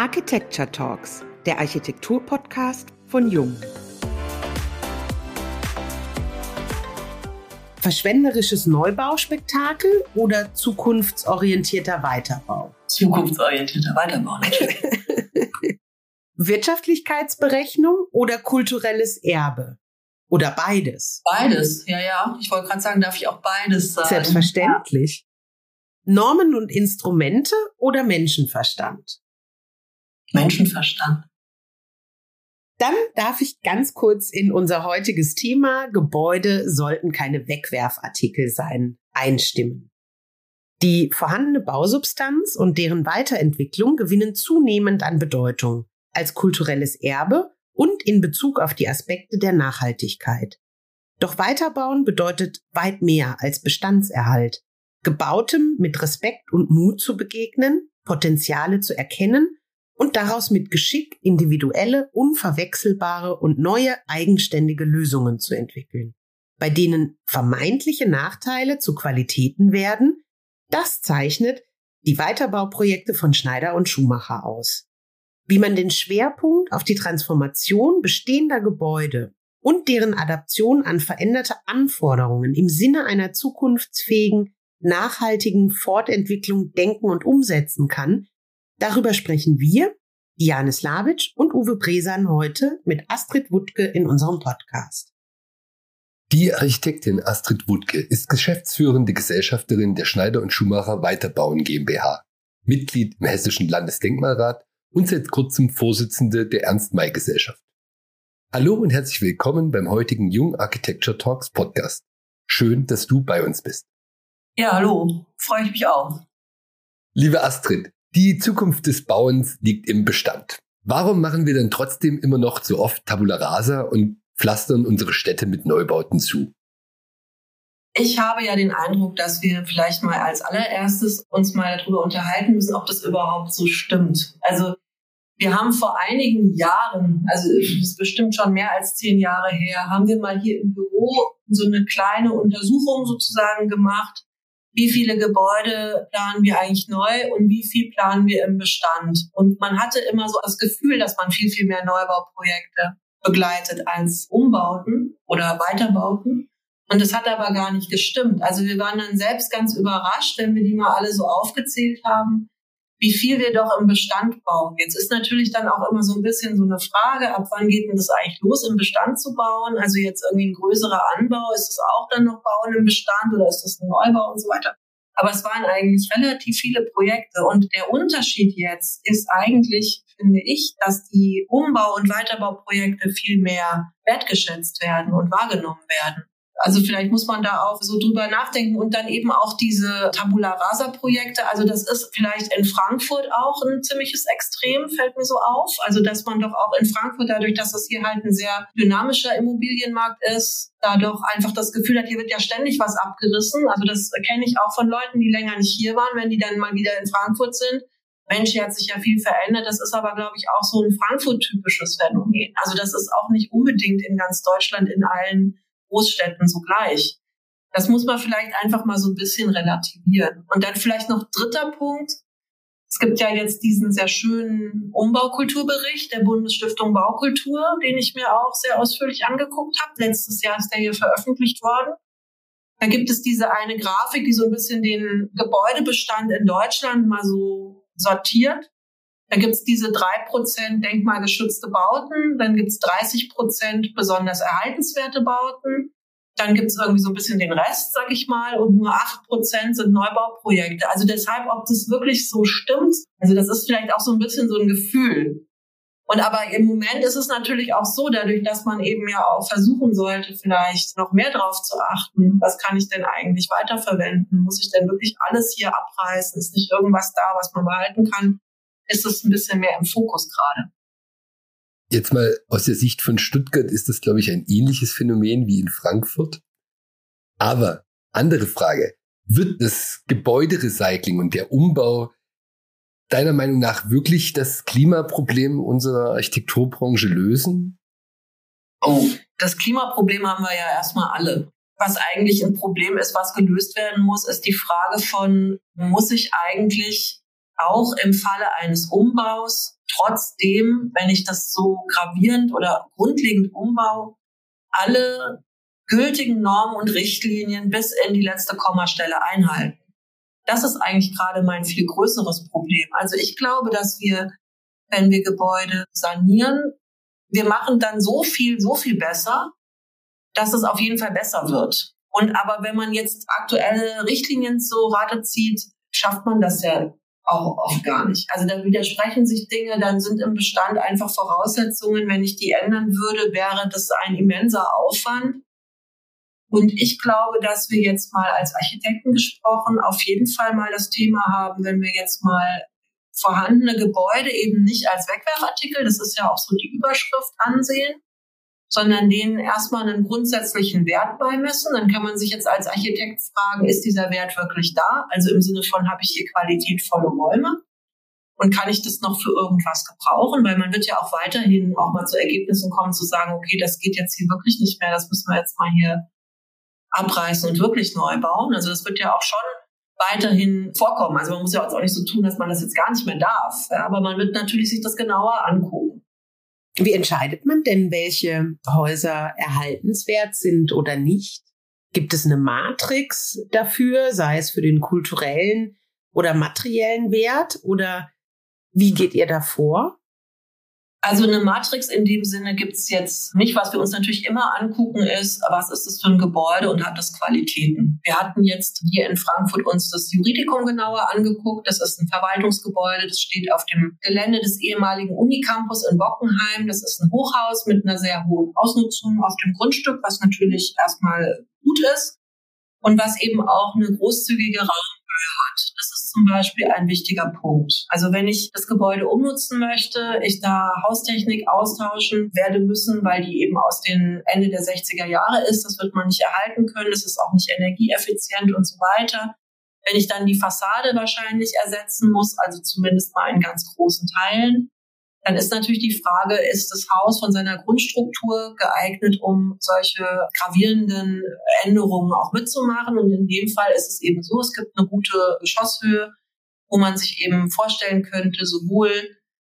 Architecture Talks, der Architektur-Podcast von Jung. Verschwenderisches Neubauspektakel oder zukunftsorientierter Weiterbau? Zukunftsorientierter Weiterbau, natürlich. Wirtschaftlichkeitsberechnung oder kulturelles Erbe? Oder beides? Beides, ja, ja. Ich wollte gerade sagen, darf ich auch beides sagen? Selbstverständlich. Normen und Instrumente oder Menschenverstand? Menschenverstand. Dann darf ich ganz kurz in unser heutiges Thema Gebäude sollten keine Wegwerfartikel sein einstimmen. Die vorhandene Bausubstanz und deren Weiterentwicklung gewinnen zunehmend an Bedeutung als kulturelles Erbe und in Bezug auf die Aspekte der Nachhaltigkeit. Doch Weiterbauen bedeutet weit mehr als Bestandserhalt. Gebautem mit Respekt und Mut zu begegnen, Potenziale zu erkennen und daraus mit Geschick individuelle, unverwechselbare und neue eigenständige Lösungen zu entwickeln, bei denen vermeintliche Nachteile zu Qualitäten werden, das zeichnet die Weiterbauprojekte von Schneider und Schumacher aus. Wie man den Schwerpunkt auf die Transformation bestehender Gebäude und deren Adaption an veränderte Anforderungen im Sinne einer zukunftsfähigen, nachhaltigen Fortentwicklung denken und umsetzen kann, Darüber sprechen wir, Diane Slavic und Uwe Bresan heute mit Astrid Wuttke in unserem Podcast. Die Architektin Astrid Wuttke ist geschäftsführende Gesellschafterin der Schneider und Schumacher Weiterbauen GmbH, Mitglied im Hessischen Landesdenkmalrat und seit kurzem Vorsitzende der Ernst-May-Gesellschaft. Hallo und herzlich willkommen beim heutigen Jung Architecture Talks Podcast. Schön, dass du bei uns bist. Ja, hallo, freue ich mich auch. Liebe Astrid, die Zukunft des Bauens liegt im Bestand. Warum machen wir denn trotzdem immer noch so oft Tabula Rasa und pflastern unsere Städte mit Neubauten zu? Ich habe ja den Eindruck, dass wir vielleicht mal als allererstes uns mal darüber unterhalten müssen, ob das überhaupt so stimmt. Also wir haben vor einigen Jahren, also das ist bestimmt schon mehr als zehn Jahre her, haben wir mal hier im Büro so eine kleine Untersuchung sozusagen gemacht, wie viele Gebäude planen wir eigentlich neu und wie viel planen wir im Bestand. Und man hatte immer so das Gefühl, dass man viel, viel mehr Neubauprojekte begleitet als Umbauten oder Weiterbauten. Und das hat aber gar nicht gestimmt. Also wir waren dann selbst ganz überrascht, wenn wir die mal alle so aufgezählt haben, wie viel wir doch im Bestand bauen. Jetzt ist natürlich dann auch immer so ein bisschen so eine Frage, ab wann geht denn das eigentlich los, im Bestand zu bauen? Also jetzt irgendwie ein größerer Anbau, ist das auch dann noch Bauen im Bestand oder ist das ein Neubau und so weiter? Aber es waren eigentlich relativ viele Projekte und der Unterschied jetzt ist eigentlich, finde ich, dass die Umbau- und Weiterbauprojekte viel mehr wertgeschätzt werden und wahrgenommen werden. Also vielleicht muss man da auch so drüber nachdenken und dann eben auch diese Tabula Rasa Projekte. Also das ist vielleicht in Frankfurt auch ein ziemliches Extrem, fällt mir so auf. Also dass man doch auch in Frankfurt, dadurch, dass das hier halt ein sehr dynamischer Immobilienmarkt ist, da doch einfach das Gefühl hat, hier wird ja ständig was abgerissen. Also das kenne ich auch von Leuten, die länger nicht hier waren, wenn die dann mal wieder in Frankfurt sind. Mensch, hier hat sich ja viel verändert. Das ist aber, glaube ich, auch so ein Frankfurt-typisches Phänomen. Also das ist auch nicht unbedingt in ganz Deutschland in allen Großstädten so gleich. Das muss man vielleicht einfach mal so ein bisschen relativieren. Und dann vielleicht noch dritter Punkt. Es gibt ja jetzt diesen sehr schönen Umbaukulturbericht der Bundesstiftung Baukultur, den ich mir auch sehr ausführlich angeguckt habe. Letztes Jahr ist der hier veröffentlicht worden. Da gibt es diese eine Grafik, die so ein bisschen den Gebäudebestand in Deutschland mal so sortiert. Da gibt's diese drei Prozent denkmalgeschützte Bauten, dann gibt's 30 Prozent besonders erhaltenswerte Bauten, dann gibt's irgendwie so ein bisschen den Rest, sag ich mal, und nur acht Prozent sind Neubauprojekte. Also deshalb, ob das wirklich so stimmt, also das ist vielleicht auch so ein bisschen so ein Gefühl. Und aber im Moment ist es natürlich auch so, dadurch, dass man eben ja auch versuchen sollte, vielleicht noch mehr drauf zu achten, was kann ich denn eigentlich weiterverwenden? Muss ich denn wirklich alles hier abreißen? Ist nicht irgendwas da, was man behalten kann? Ist es ein bisschen mehr im Fokus gerade. Jetzt mal aus der Sicht von Stuttgart ist das, glaube ich, ein ähnliches Phänomen wie in Frankfurt. Aber andere Frage, wird das Gebäuderecycling und der Umbau deiner Meinung nach wirklich das Klimaproblem unserer Architekturbranche lösen? Oh, das Klimaproblem haben wir ja erstmal alle. Was eigentlich ein Problem ist, was gelöst werden muss, ist die Frage von, muss ich eigentlich auch im Falle eines Umbaus trotzdem, wenn ich das so gravierend oder grundlegend umbaue, alle gültigen Normen und Richtlinien bis in die letzte Kommastelle einhalten. Das ist eigentlich gerade mein viel größeres Problem. Also ich glaube, dass wir, wenn wir Gebäude sanieren, wir machen dann so viel, so viel besser, dass es auf jeden Fall besser wird. Und aber wenn man jetzt aktuelle Richtlinien so Rate zieht, schafft man das ja auch oft gar nicht. Also da widersprechen sich Dinge, dann sind im Bestand einfach Voraussetzungen. Wenn ich die ändern würde, wäre das ein immenser Aufwand. Und ich glaube, dass wir jetzt mal als Architekten gesprochen auf jeden Fall mal das Thema haben, wenn wir jetzt mal vorhandene Gebäude eben nicht als Wegwerfartikel, das ist ja auch so die Überschrift ansehen, sondern denen erstmal einen grundsätzlichen Wert beimessen. Dann kann man sich jetzt als Architekt fragen, ist dieser Wert wirklich da? Also im Sinne von, habe ich hier qualitätvolle Räume? Und kann ich das noch für irgendwas gebrauchen? Weil man wird ja auch weiterhin auch mal zu Ergebnissen kommen, zu sagen, okay, das geht jetzt hier wirklich nicht mehr, das müssen wir jetzt mal hier abreißen und wirklich neu bauen. Also das wird ja auch schon weiterhin vorkommen. Also man muss ja auch nicht so tun, dass man das jetzt gar nicht mehr darf. Ja, aber man wird natürlich sich das genauer angucken. Wie entscheidet man denn, welche Häuser erhaltenswert sind oder nicht? Gibt es eine Matrix dafür, sei es für den kulturellen oder materiellen Wert? Oder wie geht ihr da vor? Also eine Matrix in dem Sinne gibt's jetzt nicht. Was wir uns natürlich immer angucken ist, was ist das für ein Gebäude und hat das Qualitäten. Wir hatten jetzt hier in Frankfurt uns das Juridikum genauer angeguckt. Das ist ein Verwaltungsgebäude, das steht auf dem Gelände des ehemaligen Unicampus in Bockenheim. Das ist ein Hochhaus mit einer sehr hohen Ausnutzung auf dem Grundstück, was natürlich erstmal gut ist und was eben auch eine großzügige Raum hat. Das ist zum Beispiel ein wichtiger Punkt. Also wenn ich das Gebäude umnutzen möchte, ich da Haustechnik austauschen werde müssen, weil die eben aus den Ende der 60er Jahre ist, das wird man nicht erhalten können, das ist auch nicht energieeffizient und so weiter. Wenn ich dann die Fassade wahrscheinlich ersetzen muss, also zumindest mal in ganz großen Teilen, dann ist natürlich die Frage, ist das Haus von seiner Grundstruktur geeignet, um solche gravierenden Änderungen auch mitzumachen? Und in dem Fall ist es eben so, es gibt eine gute Geschosshöhe, wo man sich eben vorstellen könnte, sowohl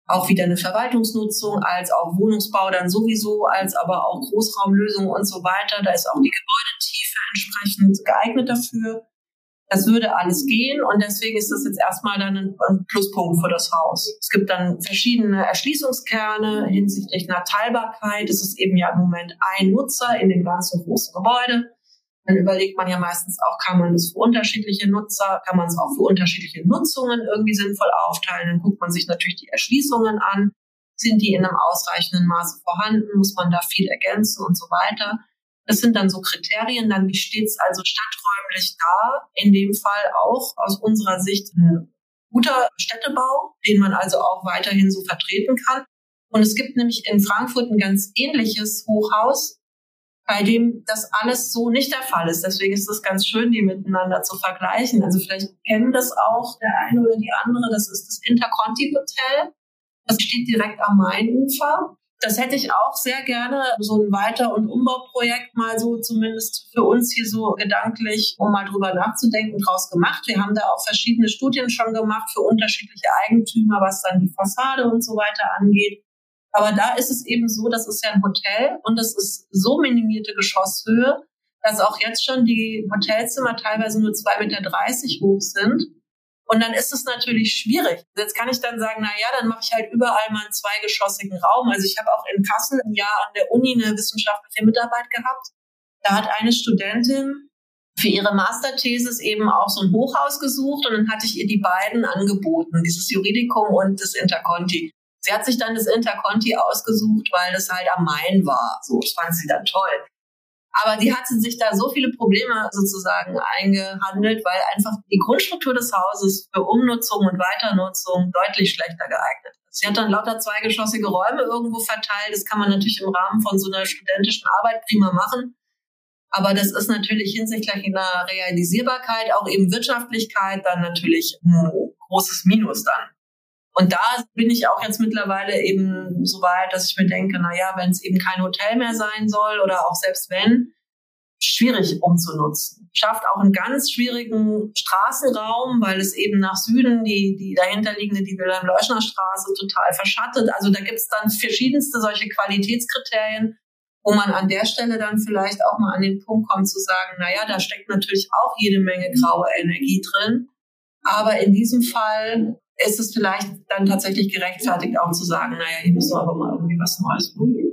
auch wieder eine Verwaltungsnutzung als auch Wohnungsbau dann sowieso, als aber auch Großraumlösungen und so weiter. Da ist auch die Gebäudetiefe entsprechend geeignet dafür. Das würde alles gehen und deswegen ist das jetzt erstmal dann ein, Pluspunkt für das Haus. Es gibt dann verschiedene Erschließungskerne hinsichtlich einer Teilbarkeit. Es ist eben ja im Moment ein Nutzer in dem ganzen großen Gebäude. Dann überlegt man ja meistens auch, kann man das für unterschiedliche Nutzer, kann man es auch für unterschiedliche Nutzungen irgendwie sinnvoll aufteilen. Dann guckt man sich natürlich die Erschließungen an. Sind die in einem ausreichenden Maße vorhanden? Muss man da viel ergänzen und so weiter? Das sind dann so Kriterien. Dann, wie steht es also stadträumlich da? In dem Fall auch aus unserer Sicht ein guter Städtebau, den man also auch weiterhin so vertreten kann. Und es gibt nämlich in Frankfurt ein ganz ähnliches Hochhaus, bei dem das alles so nicht der Fall ist. Deswegen ist es ganz schön, die miteinander zu vergleichen. Also vielleicht kennen das auch der eine oder die andere. Das ist das Interconti Hotel. Das steht direkt am Mainufer. Das hätte ich auch sehr gerne, so ein Weiter- und Umbauprojekt mal so zumindest für uns hier so gedanklich, um mal drüber nachzudenken, draus gemacht. Wir haben da auch verschiedene Studien schon gemacht für unterschiedliche Eigentümer, was dann die Fassade und so weiter angeht. Aber da ist es eben so, das ist ja ein Hotel und es ist so minimierte Geschosshöhe, dass auch jetzt schon die Hotelzimmer teilweise nur 2,30 Meter hoch sind. Und dann ist es natürlich schwierig. Jetzt kann ich dann sagen, na ja, dann mache ich halt überall mal einen zweigeschossigen Raum. Also ich habe auch in Kassel ein Jahr an der Uni eine wissenschaftliche Mitarbeit gehabt. Da hat eine Studentin für ihre Masterthesis eben auch so ein Hochhaus gesucht und dann hatte ich ihr die beiden angeboten, dieses Juridikum und das Interconti. Sie hat sich dann das Interconti ausgesucht, weil das halt am Main war. So, das fand sie dann toll. Aber die hatte sich da so viele Probleme sozusagen eingehandelt, weil einfach die Grundstruktur des Hauses für Umnutzung und Weiternutzung deutlich schlechter geeignet ist. Sie hat dann lauter zweigeschossige Räume irgendwo verteilt. Das kann man natürlich im Rahmen von so einer studentischen Arbeit prima machen. Aber das ist natürlich hinsichtlich einer Realisierbarkeit, auch eben Wirtschaftlichkeit, dann natürlich ein großes Minus dann. Und da bin ich auch jetzt mittlerweile eben so weit, dass ich mir denke, na ja, wenn es eben kein Hotel mehr sein soll oder auch selbst wenn, schwierig umzunutzen. Schafft auch einen ganz schwierigen Straßenraum, weil es eben nach Süden die, die dahinterliegende, die Wilhelm-Leuschner Straße total verschattet. Also da gibt es dann verschiedenste solche Qualitätskriterien, wo man an der Stelle dann vielleicht auch mal an den Punkt kommt zu sagen, naja, da steckt natürlich auch jede Menge graue Energie drin. Aber in diesem Fall ist es vielleicht dann tatsächlich gerechtfertigt auch zu sagen, naja, hier müssen wir aber mal irgendwie was Neues probieren.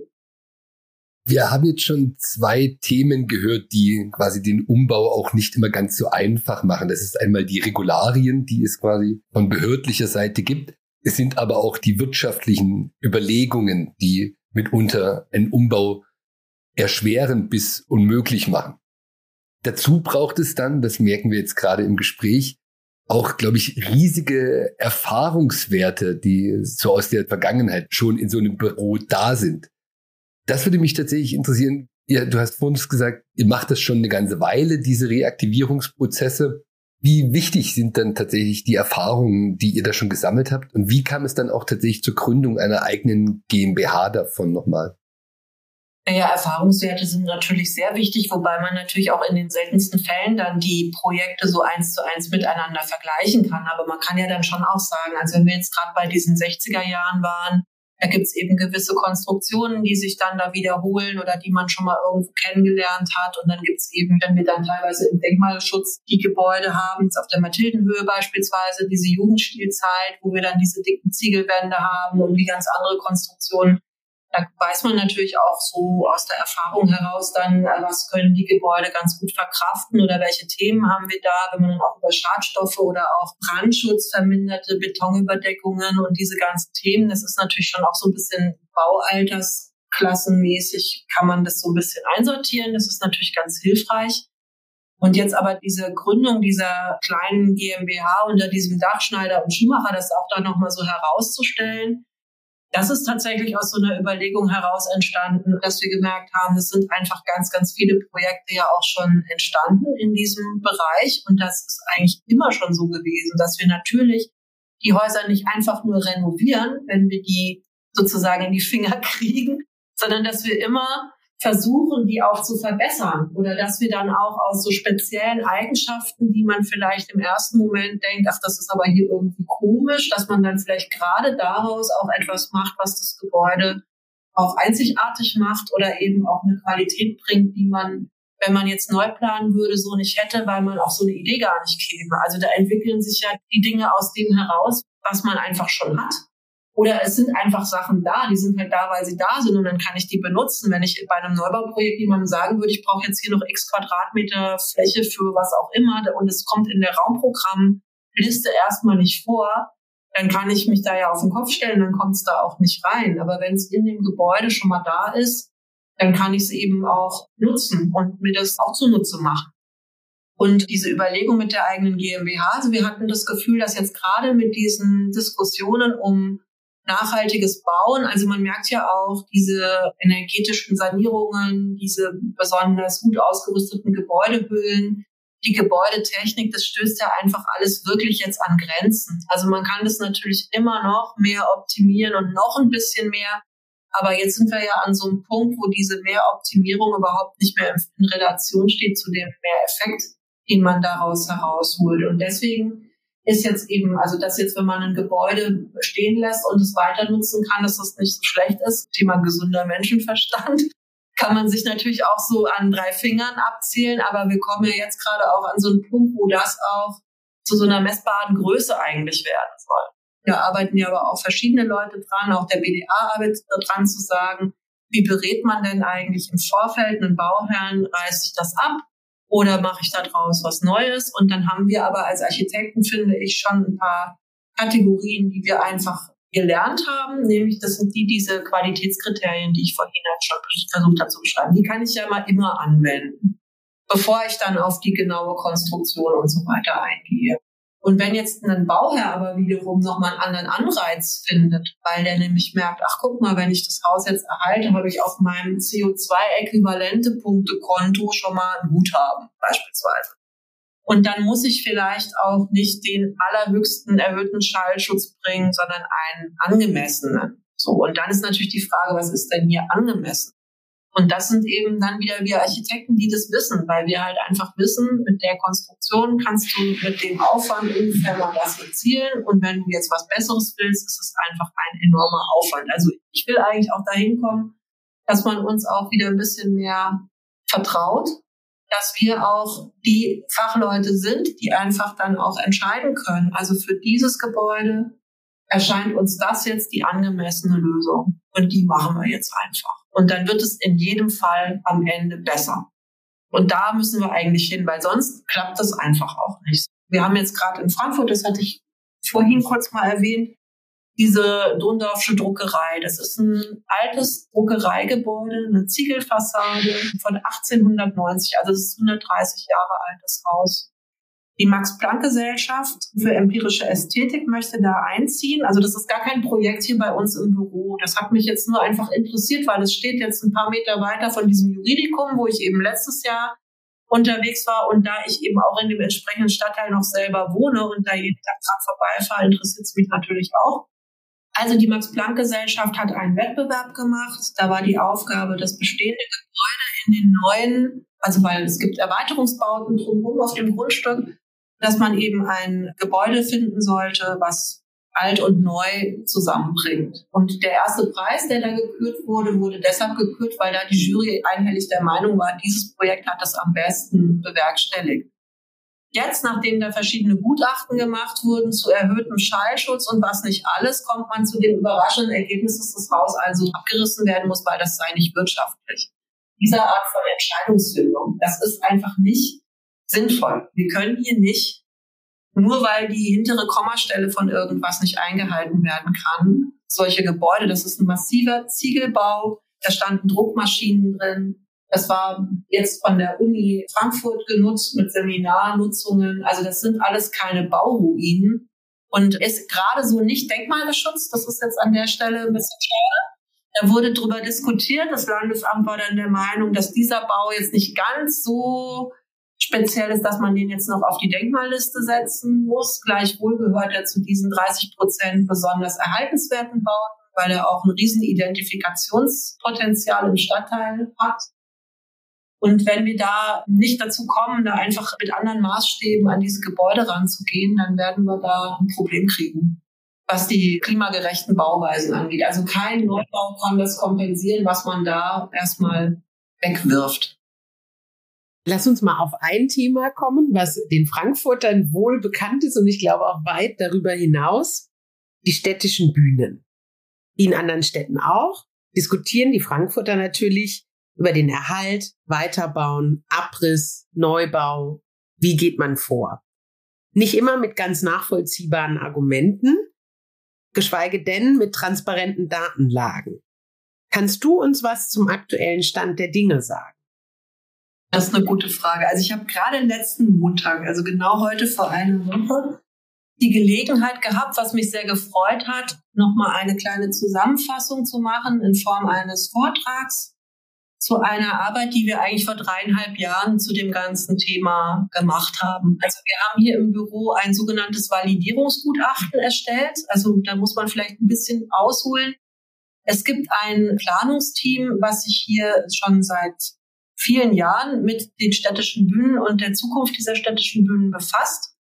Wir haben jetzt schon zwei Themen gehört, die quasi den Umbau auch nicht immer ganz so einfach machen. Das ist einmal die Regularien, die es quasi von behördlicher Seite gibt. Es sind aber auch die wirtschaftlichen Überlegungen, die mitunter einen Umbau erschweren bis unmöglich machen. Dazu braucht es dann, das merken wir jetzt gerade im Gespräch, auch, glaube ich, riesige Erfahrungswerte, die so aus der Vergangenheit schon in so einem Büro da sind. Das würde mich tatsächlich interessieren. Ja, du hast vorhin gesagt, ihr macht das schon eine ganze Weile, diese Reaktivierungsprozesse. Wie wichtig sind dann tatsächlich die Erfahrungen, die ihr da schon gesammelt habt? Und wie kam es dann auch tatsächlich zur Gründung einer eigenen GmbH davon nochmal? Ja, Erfahrungswerte sind natürlich sehr wichtig, wobei man natürlich auch in den seltensten Fällen dann die Projekte so eins zu eins miteinander vergleichen kann. Aber man kann ja dann schon auch sagen, also wenn wir jetzt gerade bei diesen 60er Jahren waren, da gibt's eben gewisse Konstruktionen, die sich dann da wiederholen oder die man schon mal irgendwo kennengelernt hat. Und dann gibt's eben, wenn wir dann teilweise im Denkmalschutz die Gebäude haben, jetzt auf der Mathildenhöhe beispielsweise, diese Jugendstilzeit, wo wir dann diese dicken Ziegelwände haben und die ganz andere Konstruktionen, da weiß man natürlich auch so aus der Erfahrung heraus dann, äh, was können die Gebäude ganz gut verkraften oder welche Themen haben wir da, wenn man dann auch über Schadstoffe oder auch Brandschutz, verminderte Betonüberdeckungen und diese ganzen Themen, das ist natürlich schon auch so ein bisschen Baualtersklassenmäßig, kann man das so ein bisschen einsortieren. Das ist natürlich ganz hilfreich. Und jetzt aber diese Gründung dieser kleinen GmbH unter diesem Dachschneider und Schuhmacher, das auch da nochmal so herauszustellen, das ist tatsächlich aus so einer Überlegung heraus entstanden, dass wir gemerkt haben, es sind einfach ganz, ganz viele Projekte ja auch schon entstanden in diesem Bereich. Und das ist eigentlich immer schon so gewesen, dass wir natürlich die Häuser nicht einfach nur renovieren, wenn wir die sozusagen in die Finger kriegen, sondern dass wir immer versuchen, die auch zu verbessern oder dass wir dann auch aus so speziellen Eigenschaften, die man vielleicht im ersten Moment denkt, ach, das ist aber hier irgendwie komisch, dass man dann vielleicht gerade daraus auch etwas macht, was das Gebäude auch einzigartig macht oder eben auch eine Qualität bringt, die man, wenn man jetzt neu planen würde, so nicht hätte, weil man auf so eine Idee gar nicht käme. Also da entwickeln sich ja die Dinge aus dem heraus, was man einfach schon hat. Oder es sind einfach Sachen da, die sind halt da, weil sie da sind und dann kann ich die benutzen. Wenn ich bei einem Neubauprojekt jemandem sagen würde, ich brauche jetzt hier noch x Quadratmeter Fläche für was auch immer und es kommt in der Raumprogrammliste erstmal nicht vor, dann kann ich mich da ja auf den Kopf stellen, dann kommt es da auch nicht rein. Aber wenn es in dem Gebäude schon mal da ist, dann kann ich es eben auch nutzen und mir das auch zunutze machen. Und diese Überlegung mit der eigenen GmbH, also wir hatten das Gefühl, dass jetzt gerade mit diesen Diskussionen um nachhaltiges Bauen. Also man merkt ja auch diese energetischen Sanierungen, diese besonders gut ausgerüsteten Gebäudehüllen, die Gebäudetechnik, das stößt ja einfach alles wirklich jetzt an Grenzen. Also man kann das natürlich immer noch mehr optimieren und noch ein bisschen mehr. Aber jetzt sind wir ja an so einem Punkt, wo diese Mehroptimierung überhaupt nicht mehr in Relation steht zu dem Mehreffekt, den man daraus herausholt. Und deswegen ist jetzt eben, also dass jetzt, wenn man ein Gebäude stehen lässt und es weiter nutzen kann, dass das nicht so schlecht ist. Thema gesunder Menschenverstand. Kann man sich natürlich auch so an drei Fingern abzählen, aber wir kommen ja jetzt gerade auch an so einen Punkt, wo das auch zu so einer messbaren Größe eigentlich werden soll. Da arbeiten ja aber auch verschiedene Leute dran, auch der BDA arbeitet dran zu sagen, wie berät man denn eigentlich im Vorfeld einen Bauherrn, reißt sich das ab? Oder mache ich da draus was Neues? Und dann haben wir aber als Architekten, finde ich, schon ein paar Kategorien, die wir einfach gelernt haben, nämlich das sind die diese Qualitätskriterien, die ich vorhin halt schon versucht habe zu beschreiben. Die kann ich ja mal immer anwenden, bevor ich dann auf die genaue Konstruktion und so weiter eingehe. Und wenn jetzt ein Bauherr aber wiederum nochmal einen anderen Anreiz findet, weil der nämlich merkt, ach guck mal, wenn ich das Haus jetzt erhalte, habe ich auf meinem CO2-äquivalente Punktekonto schon mal ein Guthaben beispielsweise. Und dann muss ich vielleicht auch nicht den allerhöchsten erhöhten Schallschutz bringen, sondern einen angemessenen. So. Und dann ist natürlich die Frage, was ist denn hier angemessen? Und das sind eben dann wieder wir Architekten, die das wissen, weil wir halt einfach wissen, mit der Konstruktion kannst du mit dem Aufwand ungefähr mal das erzielen. Und wenn du jetzt was Besseres willst, ist es einfach ein enormer Aufwand. Also ich will eigentlich auch dahin kommen, dass man uns auch wieder ein bisschen mehr vertraut, dass wir auch die Fachleute sind, die einfach dann auch entscheiden können. Also für dieses Gebäude erscheint uns das jetzt die angemessene Lösung. Und die machen wir jetzt einfach. Und dann wird es in jedem Fall am Ende besser. Und da müssen wir eigentlich hin, weil sonst klappt das einfach auch nicht. Wir haben jetzt gerade in Frankfurt, das hatte ich vorhin kurz mal erwähnt, diese Dondorfsche Druckerei. Das ist ein altes Druckereigebäude, eine Ziegelfassade von 1890, also das ist 130 Jahre altes Haus. Die Max-Planck-Gesellschaft für empirische Ästhetik möchte da einziehen. Also das ist gar kein Projekt hier bei uns im Büro. Das hat mich jetzt nur einfach interessiert, weil es steht jetzt ein paar Meter weiter von diesem Juridikum, wo ich eben letztes Jahr unterwegs war. Und da ich eben auch in dem entsprechenden Stadtteil noch selber wohne und da jeden Tag dran vorbeifahre, interessiert es mich natürlich auch. Also die Max-Planck-Gesellschaft hat einen Wettbewerb gemacht. Da war die Aufgabe, das bestehende Gebäude in den neuen, also weil es gibt Erweiterungsbauten drumherum auf dem Grundstück, dass man eben ein Gebäude finden sollte, was alt und neu zusammenbringt. Und der erste Preis, der da gekürt wurde, wurde deshalb gekürt, weil da die Jury einhellig der Meinung war, dieses Projekt hat das am besten bewerkstelligt. Jetzt, nachdem da verschiedene Gutachten gemacht wurden zu erhöhtem Schallschutz und was nicht alles, kommt man zu dem überraschenden Ergebnis, dass das Haus also abgerissen werden muss, weil das sei nicht wirtschaftlich. Diese Art von Entscheidungsfindung, das ist einfach nicht sinnvoll. Wir können hier nicht, nur weil die hintere Kommastelle von irgendwas nicht eingehalten werden kann, solche Gebäude, das ist ein massiver Ziegelbau, da standen Druckmaschinen drin. Das war jetzt von der Uni Frankfurt genutzt mit Seminarnutzungen. Also das sind alles keine Bauruinen und ist gerade so nicht denkmalgeschützt. Das ist jetzt an der Stelle ein bisschen schade. Da wurde darüber diskutiert. Das Landesamt war dann der Meinung, dass dieser Bau jetzt nicht ganz so speziell ist, dass man den jetzt noch auf die Denkmalliste setzen muss. Gleichwohl gehört er zu diesen 30 Prozent besonders erhaltenswerten Bauten, weil er auch ein riesen Identifikationspotenzial im Stadtteil hat. Und wenn wir da nicht dazu kommen, da einfach mit anderen Maßstäben an diese Gebäude ranzugehen, dann werden wir da ein Problem kriegen, was die klimagerechten Bauweisen angeht. Also kein Neubau kann das kompensieren, was man da erstmal wegwirft. Lass uns mal auf ein Thema kommen, was den Frankfurtern wohl bekannt ist und ich glaube auch weit darüber hinaus. Die städtischen Bühnen. In anderen Städten auch diskutieren die Frankfurter natürlich über den Erhalt, Weiterbauen, Abriss, Neubau. Wie geht man vor? Nicht immer mit ganz nachvollziehbaren Argumenten, geschweige denn mit transparenten Datenlagen. Kannst du uns was zum aktuellen Stand der Dinge sagen? Das ist eine gute Frage. Also ich habe gerade letzten Montag, also genau heute vor einer Woche, die Gelegenheit gehabt, was mich sehr gefreut hat, nochmal eine kleine Zusammenfassung zu machen in Form eines Vortrags zu einer Arbeit, die wir eigentlich vor dreieinhalb Jahren zu dem ganzen Thema gemacht haben. Also wir haben hier im Büro ein sogenanntes Validierungsgutachten erstellt. Also da muss man vielleicht ein bisschen ausholen. Es gibt ein Planungsteam, was sich hier schon seit vielen Jahren mit den städtischen Bühnen und der Zukunft dieser städtischen Bühnen befasst.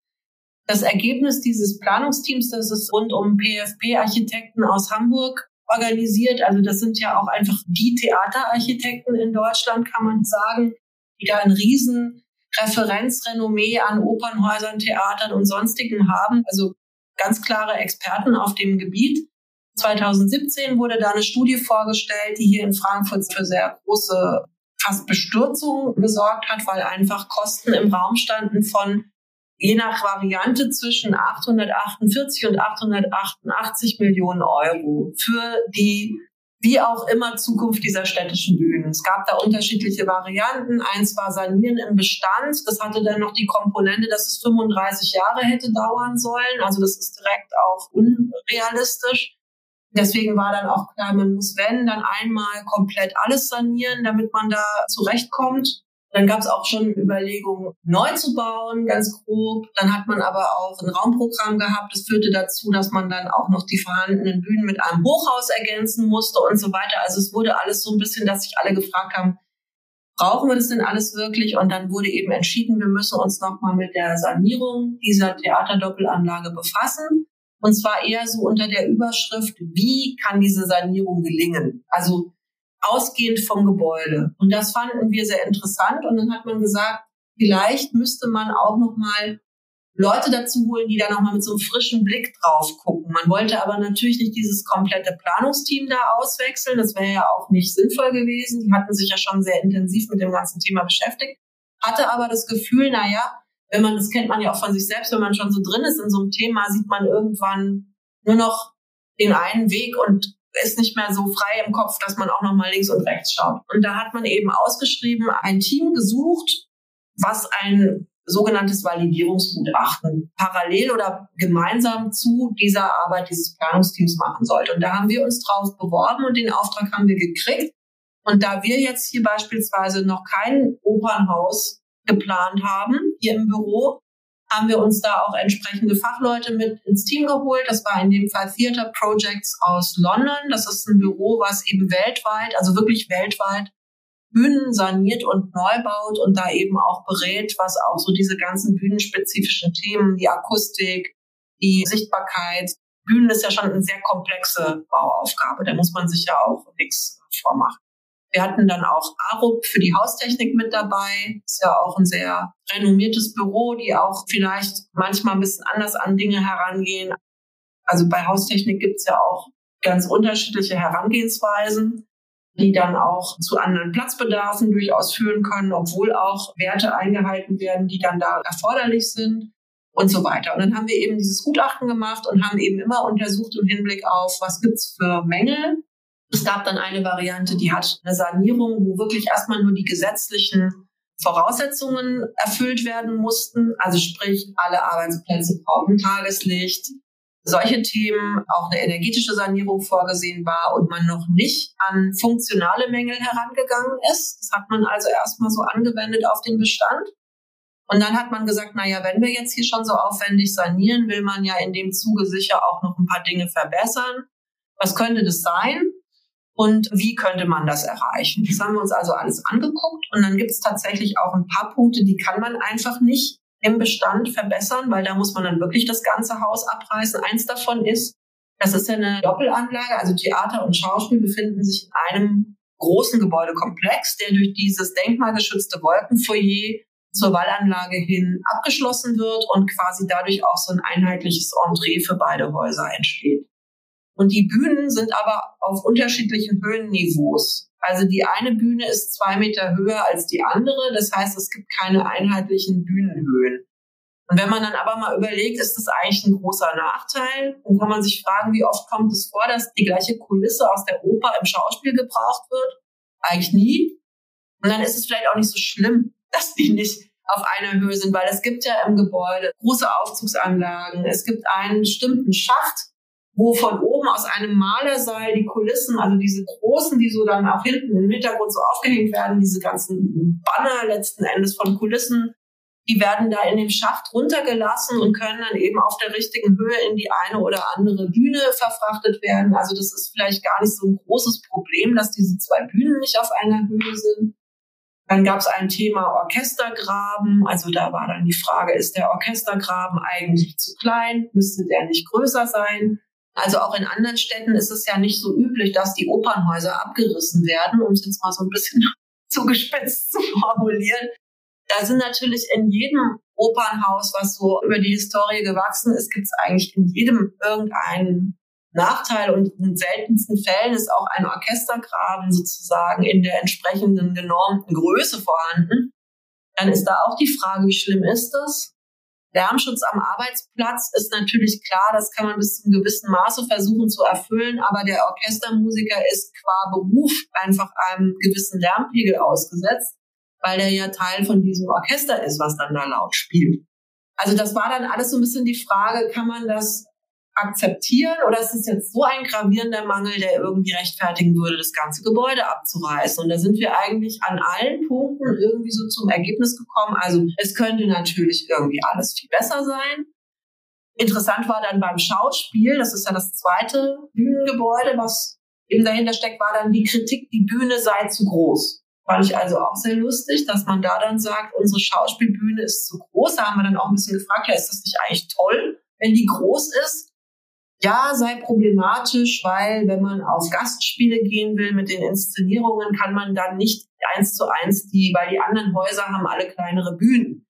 Das Ergebnis dieses Planungsteams, das ist rund um PFP-Architekten aus Hamburg organisiert. Also das sind ja auch einfach die Theaterarchitekten in Deutschland, kann man sagen, die da ein riesen Referenzrenommee an Opernhäusern, Theatern und sonstigen haben. Also ganz klare Experten auf dem Gebiet. 2017 wurde da eine Studie vorgestellt, die hier in Frankfurt für sehr große fast Bestürzung gesorgt hat, weil einfach Kosten im Raum standen von je nach Variante zwischen 848 und 888 Millionen Euro für die wie auch immer Zukunft dieser städtischen Bühnen. Es gab da unterschiedliche Varianten. Eins war Sanieren im Bestand. Das hatte dann noch die Komponente, dass es 35 Jahre hätte dauern sollen. Also das ist direkt auch unrealistisch. Deswegen war dann auch klar, man muss, wenn, dann einmal komplett alles sanieren, damit man da zurechtkommt. Dann gab es auch schon Überlegungen, neu zu bauen, ganz grob. Dann hat man aber auch ein Raumprogramm gehabt. Das führte dazu, dass man dann auch noch die vorhandenen Bühnen mit einem Hochhaus ergänzen musste und so weiter. Also es wurde alles so ein bisschen, dass sich alle gefragt haben, brauchen wir das denn alles wirklich? Und dann wurde eben entschieden, wir müssen uns nochmal mit der Sanierung dieser Theaterdoppelanlage befassen. Und zwar eher so unter der Überschrift, wie kann diese Sanierung gelingen? Also ausgehend vom Gebäude. Und das fanden wir sehr interessant. Und dann hat man gesagt, vielleicht müsste man auch noch mal Leute dazu holen, die da noch mal mit so einem frischen Blick drauf gucken. Man wollte aber natürlich nicht dieses komplette Planungsteam da auswechseln. Das wäre ja auch nicht sinnvoll gewesen. Die hatten sich ja schon sehr intensiv mit dem ganzen Thema beschäftigt. Hatte aber das Gefühl, na ja, wenn man, das kennt man ja auch von sich selbst, wenn man schon so drin ist in so einem Thema, sieht man irgendwann nur noch den einen Weg und ist nicht mehr so frei im Kopf, dass man auch noch mal links und rechts schaut. Und da hat man eben ausgeschrieben, ein Team gesucht, was ein sogenanntes Validierungsgutachten parallel oder gemeinsam zu dieser Arbeit dieses Planungsteams machen sollte. Und da haben wir uns drauf beworben und den Auftrag haben wir gekriegt. Und da wir jetzt hier beispielsweise noch kein Opernhaus geplant haben, hier im Büro, haben wir uns da auch entsprechende Fachleute mit ins Team geholt. Das war in dem Fall Theater Projects aus London. Das ist ein Büro, was eben weltweit, also wirklich weltweit Bühnen saniert und neu baut und da eben auch berät, was auch so diese ganzen bühnenspezifischen Themen, die Akustik, die Sichtbarkeit. Bühnen ist ja schon eine sehr komplexe Bauaufgabe. Da muss man sich ja auch nichts vormachen. Wir hatten dann auch Arup für die Haustechnik mit dabei. Ist ja auch ein sehr renommiertes Büro, die auch vielleicht manchmal ein bisschen anders an Dinge herangehen. Also bei Haustechnik gibt's ja auch ganz unterschiedliche Herangehensweisen, die dann auch zu anderen Platzbedarfen durchaus führen können, obwohl auch Werte eingehalten werden, die dann da erforderlich sind und so weiter. Und dann haben wir eben dieses Gutachten gemacht und haben eben immer untersucht im Hinblick auf, was gibt's für Mängel es gab dann eine Variante, die hat eine Sanierung, wo wirklich erstmal nur die gesetzlichen Voraussetzungen erfüllt werden mussten. Also sprich, alle Arbeitsplätze brauchen Tageslicht. Solche Themen, auch eine energetische Sanierung vorgesehen war und man noch nicht an funktionale Mängel herangegangen ist. Das hat man also erstmal so angewendet auf den Bestand. Und dann hat man gesagt, na ja, wenn wir jetzt hier schon so aufwendig sanieren, will man ja in dem Zuge sicher auch noch ein paar Dinge verbessern. Was könnte das sein? Und wie könnte man das erreichen. Das haben wir uns also alles angeguckt und dann gibt es tatsächlich auch ein paar Punkte, die kann man einfach nicht im Bestand verbessern, weil da muss man dann wirklich das ganze Haus abreißen. Eins davon ist, das ist ja eine Doppelanlage, also Theater und Schauspiel befinden sich in einem großen Gebäudekomplex, der durch dieses denkmalgeschützte Wolkenfoyer zur Wallanlage hin abgeschlossen wird und quasi dadurch auch so ein einheitliches Entree für beide Häuser entsteht. Und die Bühnen sind aber auf unterschiedlichen Höhenniveaus. Also die eine Bühne ist zwei Meter höher als die andere. Das heißt, es gibt keine einheitlichen Bühnenhöhen. Und wenn man dann aber mal überlegt, ist das eigentlich ein großer Nachteil? Dann kann man sich fragen, wie oft kommt es vor, dass die gleiche Kulisse aus der Oper im Schauspiel gebraucht wird? Eigentlich nie. Und dann ist es vielleicht auch nicht so schlimm, dass die nicht auf einer Höhe sind, weil es gibt ja im Gebäude große Aufzugsanlagen. Es gibt einen bestimmten Schacht, wo von oben aus einem Malersaal die Kulissen, also diese großen, die so dann auch hinten im Hintergrund so aufgehängt werden, diese ganzen Banner letzten Endes von Kulissen, die werden da in dem Schacht runtergelassen und können dann eben auf der richtigen Höhe in die eine oder andere Bühne verfrachtet werden. Also das ist vielleicht gar nicht so ein großes Problem, dass diese zwei Bühnen nicht auf einer Höhe sind. Dann gab es ein Thema Orchestergraben. Also da war dann die Frage, ist der Orchestergraben eigentlich zu klein? Müsste der nicht größer sein? Also auch in anderen Städten ist es ja nicht so üblich, dass die Opernhäuser abgerissen werden, um es jetzt mal so ein bisschen zugespitzt zu formulieren. Da sind natürlich in jedem Opernhaus, was so über die Historie gewachsen ist, gibt es eigentlich in jedem irgendeinen Nachteil und in seltensten Fällen ist auch ein Orchestergraben sozusagen in der entsprechenden genormten Größe vorhanden. Dann ist da auch die Frage, wie schlimm ist das? Lärmschutz am Arbeitsplatz ist natürlich klar, das kann man bis zum gewissen Maße versuchen zu erfüllen, aber der Orchestermusiker ist qua Beruf einfach einem gewissen Lärmpegel ausgesetzt, weil der ja Teil von diesem Orchester ist, was dann da laut spielt. Also das war dann alles so ein bisschen die Frage, kann man das akzeptieren oder ist es jetzt so ein gravierender Mangel, der irgendwie rechtfertigen würde, das ganze Gebäude abzureißen? Und da sind wir eigentlich an allen Punkten irgendwie so zum Ergebnis gekommen. Also es könnte natürlich irgendwie alles viel besser sein. Interessant war dann beim Schauspiel, das ist ja das zweite Bühnengebäude, was eben dahinter steckt, war dann die Kritik, die Bühne sei zu groß. Fand ich also auch sehr lustig, dass man da dann sagt, unsere Schauspielbühne ist zu groß. Da haben wir dann auch ein bisschen gefragt, ja, ist das nicht eigentlich toll, wenn die groß ist? Ja, sei problematisch, weil wenn man auf Gastspiele gehen will mit den Inszenierungen, kann man dann nicht eins zu eins die, weil die anderen Häuser haben alle kleinere Bühnen.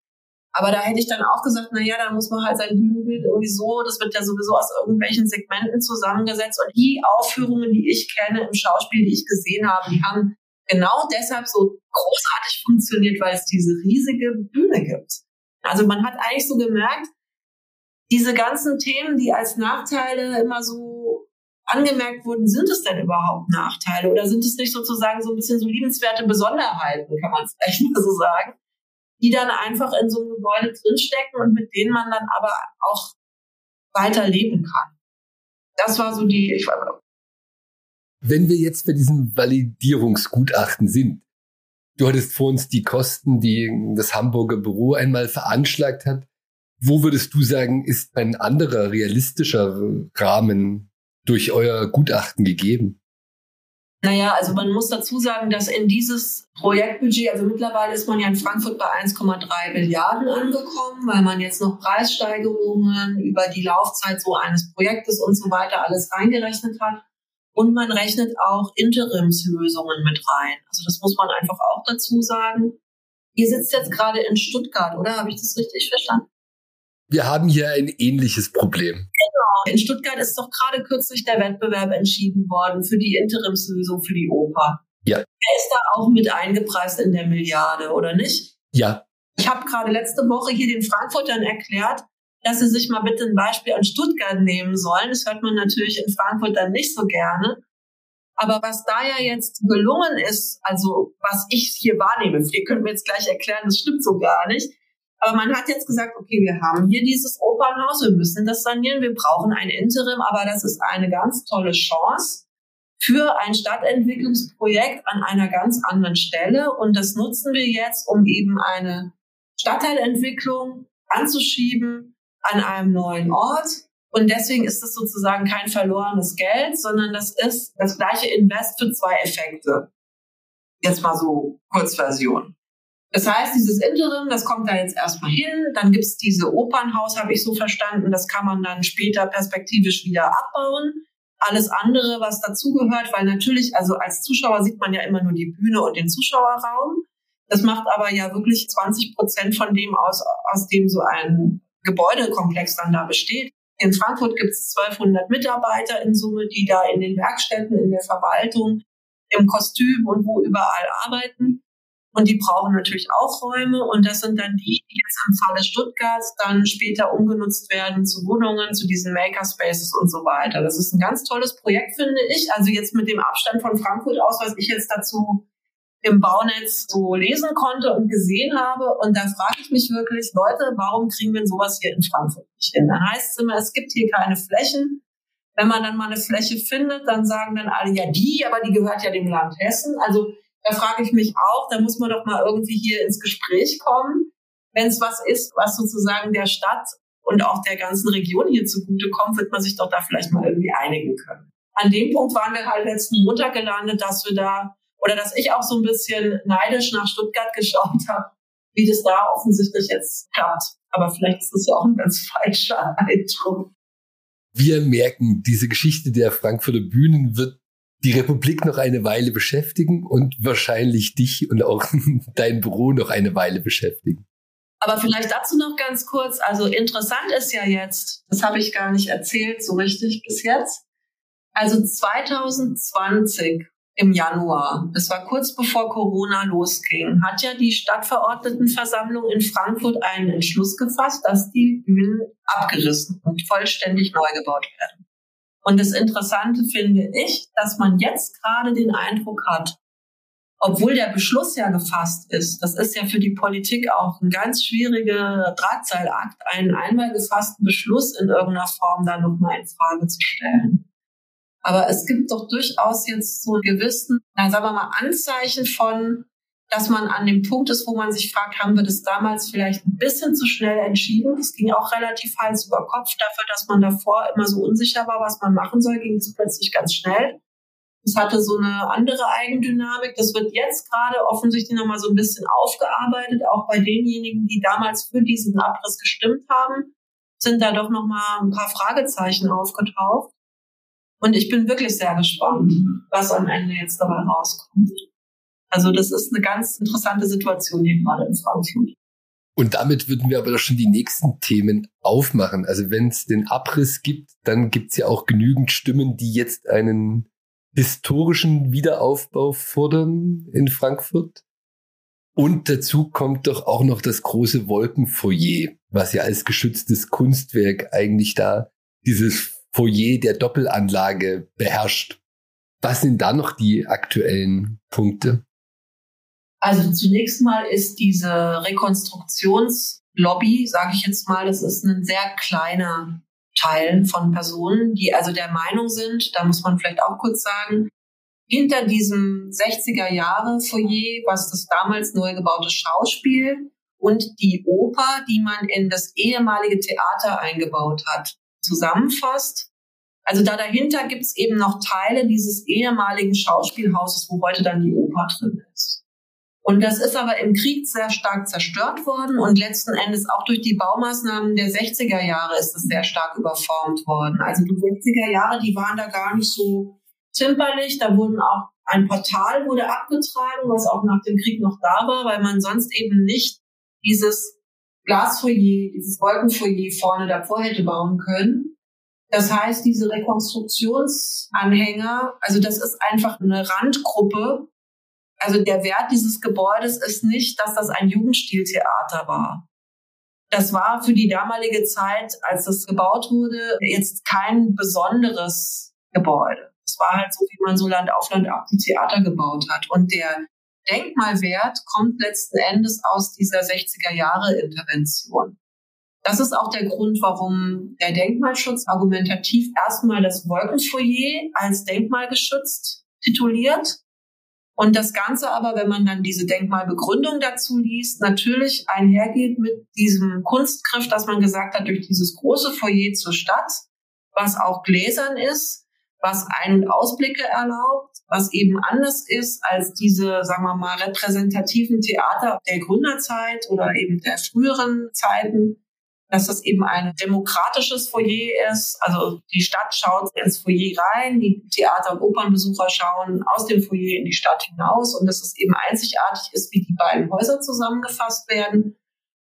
Aber da hätte ich dann auch gesagt, na ja, da muss man halt sein Bühnenbild irgendwie so, das wird ja sowieso aus irgendwelchen Segmenten zusammengesetzt. Und die Aufführungen, die ich kenne im Schauspiel, die ich gesehen habe, die haben genau deshalb so großartig funktioniert, weil es diese riesige Bühne gibt. Also man hat eigentlich so gemerkt, diese ganzen Themen, die als Nachteile immer so angemerkt wurden, sind es denn überhaupt Nachteile oder sind es nicht sozusagen so ein bisschen so liebenswerte Besonderheiten, kann man es vielleicht mal so sagen, die dann einfach in so einem Gebäude drinstecken und mit denen man dann aber auch weiter leben kann. Das war so die, ich war, wenn wir jetzt bei diesem Validierungsgutachten sind, du hattest vor uns die Kosten, die das Hamburger Büro einmal veranschlagt hat. Wo würdest du sagen, ist ein anderer realistischer Rahmen durch euer Gutachten gegeben? Naja, also man muss dazu sagen, dass in dieses Projektbudget, also mittlerweile ist man ja in Frankfurt bei 1,3 Milliarden angekommen, weil man jetzt noch Preissteigerungen über die Laufzeit so eines Projektes und so weiter alles reingerechnet hat. Und man rechnet auch Interimslösungen mit rein. Also das muss man einfach auch dazu sagen. Ihr sitzt jetzt gerade in Stuttgart, oder? Habe ich das richtig verstanden? Wir haben hier ein ähnliches Problem. Genau. In Stuttgart ist doch gerade kürzlich der Wettbewerb entschieden worden für die Interimslösung für die Oper. Ja. Er ist da auch mit eingepreist in der Milliarde, oder nicht? Ja. Ich habe gerade letzte Woche hier den Frankfurtern erklärt, dass sie sich mal bitte ein Beispiel an Stuttgart nehmen sollen. Das hört man natürlich in Frankfurt dann nicht so gerne. Aber was da ja jetzt gelungen ist, also was ich hier wahrnehme, ihr könnt mir jetzt gleich erklären, das stimmt so gar nicht, aber man hat jetzt gesagt, okay, wir haben hier dieses Opernhaus, wir müssen das sanieren, wir brauchen ein Interim, aber das ist eine ganz tolle Chance für ein Stadtentwicklungsprojekt an einer ganz anderen Stelle. Und das nutzen wir jetzt, um eben eine Stadtteilentwicklung anzuschieben an einem neuen Ort. Und deswegen ist das sozusagen kein verlorenes Geld, sondern das ist das gleiche Invest für zwei Effekte. Jetzt mal so Kurzversion. Das heißt, dieses Interim, das kommt da jetzt erstmal hin. Dann gibt's diese Opernhaus, habe ich so verstanden. Das kann man dann später perspektivisch wieder abbauen. Alles andere, was dazugehört, weil natürlich, also als Zuschauer sieht man ja immer nur die Bühne und den Zuschauerraum. Das macht aber ja wirklich 20 Prozent von dem aus, aus dem so ein Gebäudekomplex dann da besteht. In Frankfurt gibt's 1200 Mitarbeiter in Summe, die da in den Werkstätten, in der Verwaltung, im Kostüm und wo überall arbeiten. Und die brauchen natürlich auch Räume. Und das sind dann die, die jetzt im Falle Stuttgarts dann später umgenutzt werden zu Wohnungen, zu diesen Makerspaces und so weiter. Das ist ein ganz tolles Projekt, finde ich. Also jetzt mit dem Abstand von Frankfurt aus, was ich jetzt dazu im Baunetz so lesen konnte und gesehen habe. Und da frage ich mich wirklich, Leute, warum kriegen wir sowas hier in Frankfurt nicht hin? Dann heißt es immer, es gibt hier keine Flächen. Wenn man dann mal eine Fläche findet, dann sagen dann alle, ja, die, aber die gehört ja dem Land Hessen. Also da frage ich mich auch, da muss man doch mal irgendwie hier ins Gespräch kommen, wenn es was ist, was sozusagen der Stadt und auch der ganzen Region hier zugute kommt, wird man sich doch da vielleicht mal irgendwie einigen können. An dem Punkt waren wir halt letzten Montag gelandet, dass wir da oder dass ich auch so ein bisschen neidisch nach Stuttgart geschaut habe, wie das da offensichtlich jetzt klappt. Aber vielleicht ist das ja auch ein ganz falscher Eindruck. Wir merken, diese Geschichte der Frankfurter Bühnen wird die Republik noch eine Weile beschäftigen und wahrscheinlich dich und auch dein Büro noch eine Weile beschäftigen. Aber vielleicht dazu noch ganz kurz. Also interessant ist ja jetzt, das habe ich gar nicht erzählt so richtig bis jetzt. Also 2020 im Januar, das war kurz bevor Corona losging, hat ja die Stadtverordnetenversammlung in Frankfurt einen Entschluss gefasst, dass die Bühnen abgerissen und vollständig neu gebaut werden. Und das Interessante finde ich, dass man jetzt gerade den Eindruck hat, obwohl der Beschluss ja gefasst ist, das ist ja für die Politik auch ein ganz schwieriger Drahtseilakt, einen einmal gefassten Beschluss in irgendeiner Form da nochmal in Frage zu stellen. Aber es gibt doch durchaus jetzt so gewissen, na, sagen wir mal, Anzeichen von, dass man an dem Punkt ist, wo man sich fragt, haben wir das damals vielleicht ein bisschen zu schnell entschieden? Das ging auch relativ heiß über Kopf dafür, dass man davor immer so unsicher war, was man machen soll, ging es plötzlich ganz schnell. Das hatte so eine andere Eigendynamik. Das wird jetzt gerade offensichtlich nochmal so ein bisschen aufgearbeitet. Auch bei denjenigen, die damals für diesen Abriss gestimmt haben, sind da doch nochmal ein paar Fragezeichen aufgetaucht. Und ich bin wirklich sehr gespannt, was am Ende jetzt dabei rauskommt. Also das ist eine ganz interessante Situation hier gerade in Frankfurt. Und damit würden wir aber doch schon die nächsten Themen aufmachen. Also wenn es den Abriss gibt, dann gibt es ja auch genügend Stimmen, die jetzt einen historischen Wiederaufbau fordern in Frankfurt. Und dazu kommt doch auch noch das große Wolkenfoyer, was ja als geschütztes Kunstwerk eigentlich da dieses Foyer der Doppelanlage beherrscht. Was sind da noch die aktuellen Punkte? Also zunächst mal ist diese Rekonstruktionslobby, sage ich jetzt mal, das ist ein sehr kleiner Teil von Personen, die also der Meinung sind, da muss man vielleicht auch kurz sagen, hinter diesem 60er Jahre Foyer, was das damals neu gebaute Schauspiel und die Oper, die man in das ehemalige Theater eingebaut hat, zusammenfasst. Also da dahinter gibt's eben noch Teile dieses ehemaligen Schauspielhauses, wo heute dann die Oper drin ist. Und das ist aber im Krieg sehr stark zerstört worden und letzten Endes auch durch die Baumaßnahmen der 60er Jahre ist es sehr stark überformt worden. Also die 60er Jahre, die waren da gar nicht so zimperlich. Da wurden auch ein Portal wurde abgetragen, was auch nach dem Krieg noch da war, weil man sonst eben nicht dieses Glasfoyer, dieses Wolkenfoyer vorne davor hätte bauen können. Das heißt, diese Rekonstruktionsanhänger, also das ist einfach eine Randgruppe also der Wert dieses Gebäudes ist nicht, dass das ein Jugendstiltheater war. Das war für die damalige Zeit, als es gebaut wurde, jetzt kein besonderes Gebäude. Es war halt so, wie man so Land auf Land ab die Theater gebaut hat. Und der Denkmalwert kommt letzten Endes aus dieser 60er Jahre Intervention. Das ist auch der Grund, warum der Denkmalschutz argumentativ erstmal das Wolkenfoyer als denkmalgeschützt tituliert und das Ganze aber, wenn man dann diese Denkmalbegründung dazu liest, natürlich einhergeht mit diesem Kunstgriff, dass man gesagt hat, durch dieses große Foyer zur Stadt, was auch gläsern ist, was Ein- und Ausblicke erlaubt, was eben anders ist als diese, sagen wir mal, repräsentativen Theater der Gründerzeit oder eben der früheren Zeiten, dass das eben ein demokratisches Foyer ist. Also die Stadt schaut ins Foyer rein, die Theater- und Opernbesucher schauen aus dem Foyer in die Stadt hinaus und dass es eben einzigartig ist, wie die beiden Häuser zusammengefasst werden.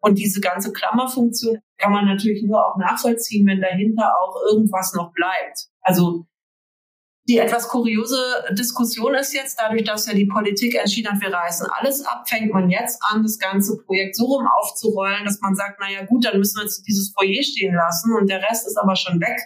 Und diese ganze Klammerfunktion kann man natürlich nur auch nachvollziehen, wenn dahinter auch irgendwas noch bleibt. Also die etwas kuriose Diskussion ist jetzt, dadurch, dass ja die Politik entschieden hat, wir reißen alles ab, fängt man jetzt an, das ganze Projekt so rum aufzurollen, dass man sagt, naja gut, dann müssen wir jetzt dieses Foyer stehen lassen und der Rest ist aber schon weg.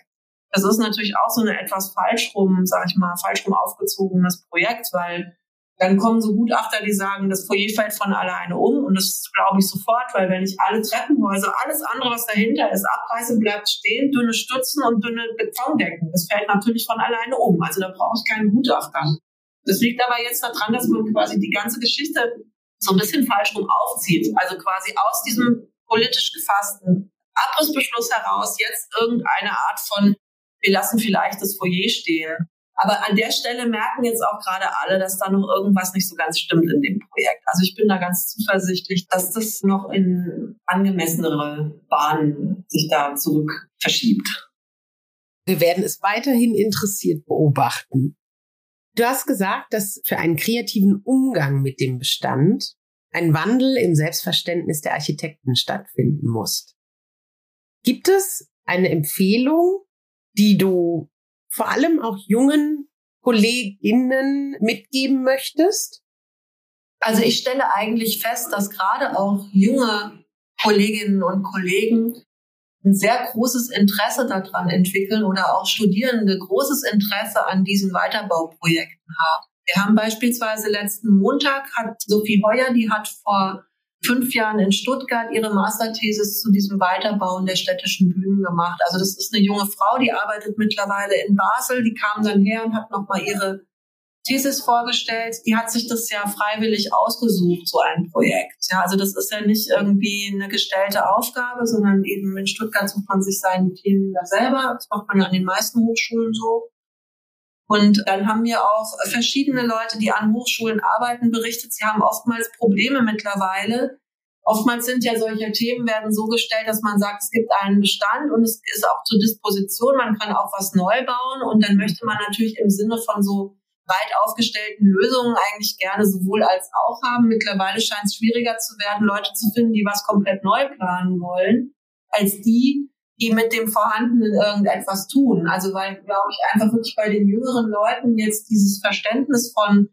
Das ist natürlich auch so eine etwas falsch rum, sag ich mal, falsch rum aufgezogenes Projekt, weil dann kommen so Gutachter, die sagen, das Foyer fällt von alleine um. Und das glaube ich sofort, weil wenn ich alle Treppenhäuser, alles andere, was dahinter ist, abreiße, bleibt stehen, dünne Stützen und dünne Betondecken. Das fällt natürlich von alleine um. Also da brauche ich keinen Gutachter. Das liegt aber jetzt daran, dass man quasi die ganze Geschichte so ein bisschen falsch rum aufzieht. Also quasi aus diesem politisch gefassten Abrissbeschluss heraus jetzt irgendeine Art von, wir lassen vielleicht das Foyer stehen aber an der Stelle merken jetzt auch gerade alle, dass da noch irgendwas nicht so ganz stimmt in dem Projekt. Also ich bin da ganz zuversichtlich, dass das noch in angemessenere Bahnen sich da zurück verschiebt. Wir werden es weiterhin interessiert beobachten. Du hast gesagt, dass für einen kreativen Umgang mit dem Bestand ein Wandel im Selbstverständnis der Architekten stattfinden muss. Gibt es eine Empfehlung, die du vor allem auch jungen Kolleginnen mitgeben möchtest? Also ich stelle eigentlich fest, dass gerade auch junge Kolleginnen und Kollegen ein sehr großes Interesse daran entwickeln oder auch Studierende großes Interesse an diesen Weiterbauprojekten haben. Wir haben beispielsweise letzten Montag hat Sophie Heuer, die hat vor fünf Jahren in Stuttgart ihre Masterthesis zu diesem Weiterbauen der städtischen Bühnen gemacht. Also das ist eine junge Frau, die arbeitet mittlerweile in Basel. Die kam dann her und hat nochmal ihre Thesis vorgestellt. Die hat sich das ja freiwillig ausgesucht, so ein Projekt. Ja, also das ist ja nicht irgendwie eine gestellte Aufgabe, sondern eben in Stuttgart sucht man sich seine Themen da selber. Das macht man ja an den meisten Hochschulen so. Und dann haben mir auch verschiedene Leute, die an Hochschulen arbeiten, berichtet, sie haben oftmals Probleme mittlerweile. Oftmals sind ja solche Themen werden so gestellt, dass man sagt, es gibt einen Bestand und es ist auch zur Disposition, man kann auch was neu bauen und dann möchte man natürlich im Sinne von so weit aufgestellten Lösungen eigentlich gerne sowohl als auch haben. Mittlerweile scheint es schwieriger zu werden, Leute zu finden, die was komplett neu planen wollen, als die, die mit dem Vorhandenen irgendetwas tun. Also weil, glaube ich, einfach wirklich bei den jüngeren Leuten jetzt dieses Verständnis von,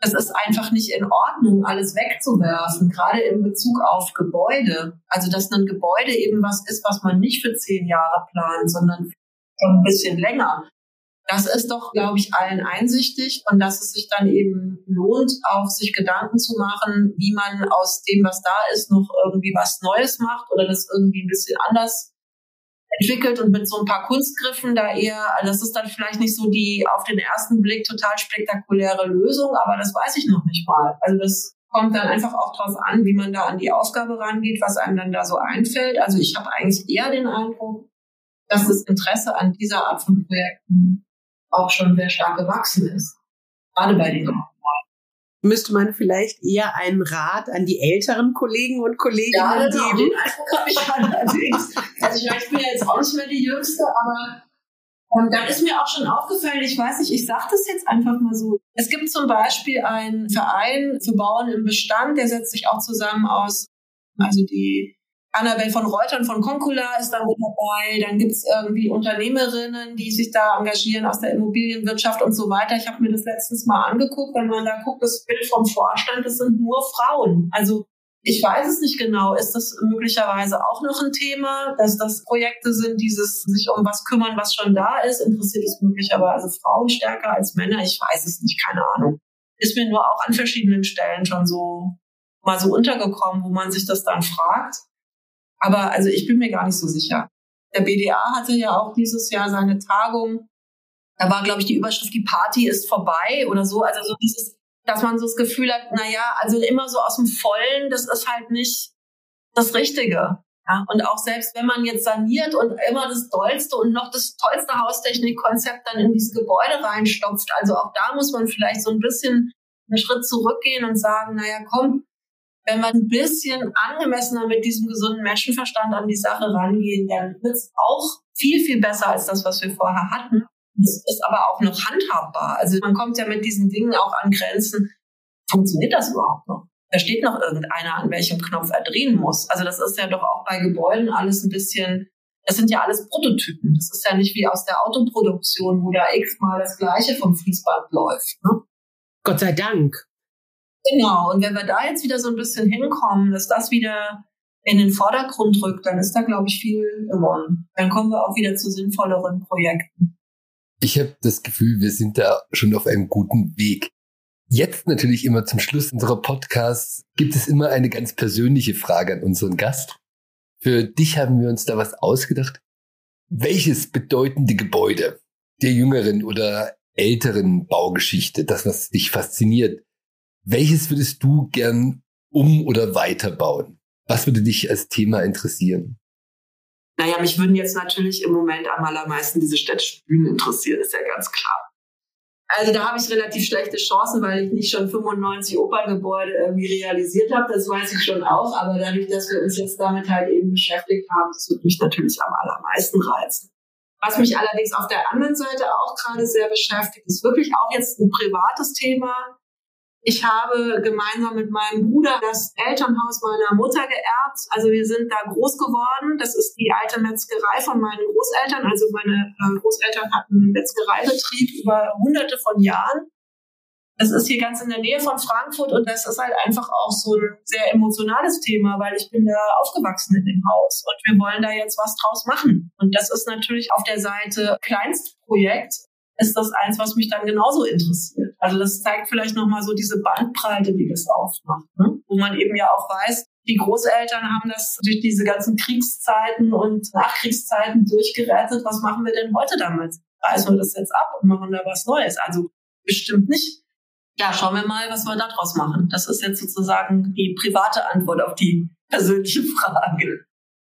es ist einfach nicht in Ordnung, alles wegzuwerfen, gerade in Bezug auf Gebäude. Also dass ein Gebäude eben was ist, was man nicht für zehn Jahre plant, sondern schon ein bisschen länger. Das ist doch, glaube ich, allen einsichtig und dass es sich dann eben lohnt, auch sich Gedanken zu machen, wie man aus dem, was da ist, noch irgendwie was Neues macht oder das irgendwie ein bisschen anders entwickelt und mit so ein paar Kunstgriffen da eher, das ist dann vielleicht nicht so die auf den ersten Blick total spektakuläre Lösung, aber das weiß ich noch nicht mal. Also das kommt dann einfach auch drauf an, wie man da an die Aufgabe rangeht, was einem dann da so einfällt. Also ich habe eigentlich eher den Eindruck, dass das Interesse an dieser Art von Projekten auch schon sehr stark gewachsen ist. Gerade bei den müsste man vielleicht eher einen Rat an die älteren Kollegen und Kolleginnen ja, genau, geben. Den Eindruck habe ich allerdings. Also ich, meine, ich bin ja jetzt auch nicht mehr die Jüngste, aber und dann ist mir auch schon aufgefallen, ich weiß nicht, ich sage das jetzt einfach mal so. Es gibt zum Beispiel einen Verein für Bauern im Bestand, der setzt sich auch zusammen aus, also die Annabelle von Reutern von Concula ist da mit dabei. Dann gibt's irgendwie Unternehmerinnen, die sich da engagieren aus der Immobilienwirtschaft und so weiter. Ich habe mir das letztens mal angeguckt. Wenn man da guckt, das Bild vom Vorstand, das sind nur Frauen. Also ich weiß es nicht genau. Ist das möglicherweise auch noch ein Thema, dass das Projekte sind, dieses sich um was kümmern, was schon da ist? Interessiert es möglicherweise Frauen stärker als Männer? Ich weiß es nicht, keine Ahnung. Ist mir nur auch an verschiedenen Stellen schon so mal so untergekommen, wo man sich das dann fragt. Aber also ich bin mir gar nicht so sicher. Der BDA hatte ja auch dieses Jahr seine Tagung. Da war, glaube ich, die Überschrift, die Party ist vorbei oder so. Also so dieses, dass man so das Gefühl hat, na ja, also immer so aus dem Vollen, das ist halt nicht das Richtige. Ja, und auch selbst wenn man jetzt saniert und immer das dollste und noch das tollste Haustechnikkonzept dann in dieses Gebäude reinstopft, also auch da muss man vielleicht so ein bisschen einen Schritt zurückgehen und sagen, naja, komm, wenn wir ein bisschen angemessener mit diesem gesunden Menschenverstand an die Sache rangehen, dann wird es auch viel, viel besser als das, was wir vorher hatten. Es ist aber auch noch handhabbar. Also man kommt ja mit diesen Dingen auch an Grenzen. Funktioniert das überhaupt noch? Da steht noch irgendeiner, an welchem Knopf er drehen muss. Also das ist ja doch auch bei Gebäuden alles ein bisschen, das sind ja alles Prototypen. Das ist ja nicht wie aus der Autoproduktion, wo da x-mal das Gleiche vom Fließband läuft. Ne? Gott sei Dank. Genau, und wenn wir da jetzt wieder so ein bisschen hinkommen, dass das wieder in den Vordergrund rückt, dann ist da, glaube ich, viel gewonnen. Dann kommen wir auch wieder zu sinnvolleren Projekten. Ich habe das Gefühl, wir sind da schon auf einem guten Weg. Jetzt natürlich immer zum Schluss unserer Podcasts gibt es immer eine ganz persönliche Frage an unseren Gast. Für dich haben wir uns da was ausgedacht. Welches bedeutende Gebäude der jüngeren oder älteren Baugeschichte, das was dich fasziniert, welches würdest du gern um- oder weiterbauen? Was würde dich als Thema interessieren? Naja, mich würden jetzt natürlich im Moment am allermeisten diese städtischen Bühnen interessieren, ist ja ganz klar. Also da habe ich relativ schlechte Chancen, weil ich nicht schon 95 Operngebäude irgendwie realisiert habe, das weiß ich schon auch, aber dadurch, dass wir uns jetzt damit halt eben beschäftigt haben, das würde mich natürlich am allermeisten reizen. Was mich allerdings auf der anderen Seite auch gerade sehr beschäftigt, ist wirklich auch jetzt ein privates Thema. Ich habe gemeinsam mit meinem Bruder das Elternhaus meiner Mutter geerbt. Also wir sind da groß geworden. Das ist die alte Metzgerei von meinen Großeltern. Also meine äh, Großeltern hatten einen Metzgereibetrieb über hunderte von Jahren. Das ist hier ganz in der Nähe von Frankfurt und das ist halt einfach auch so ein sehr emotionales Thema, weil ich bin da aufgewachsen in dem Haus und wir wollen da jetzt was draus machen. Und das ist natürlich auf der Seite Kleinstprojekt ist das eins, was mich dann genauso interessiert. Also das zeigt vielleicht nochmal so diese Bandbreite, die das aufmacht, ne? wo man eben ja auch weiß, die Großeltern haben das durch diese ganzen Kriegszeiten und Nachkriegszeiten durchgerettet. Was machen wir denn heute damit? Reißen wir das jetzt ab und machen da was Neues? Also bestimmt nicht. Ja, schauen wir mal, was wir daraus machen. Das ist jetzt sozusagen die private Antwort auf die persönliche Frage.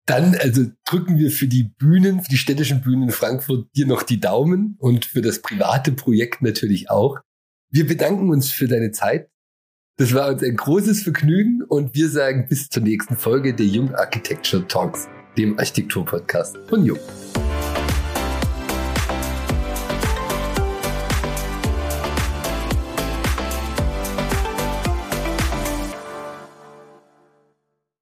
Dann also drücken wir für die Bühnen, für die städtischen Bühnen in Frankfurt dir noch die Daumen und für das private Projekt natürlich auch. Wir bedanken uns für deine Zeit. Das war uns ein großes Vergnügen und wir sagen bis zur nächsten Folge der Jung Architecture Talks, dem Architektur-Podcast von Jung.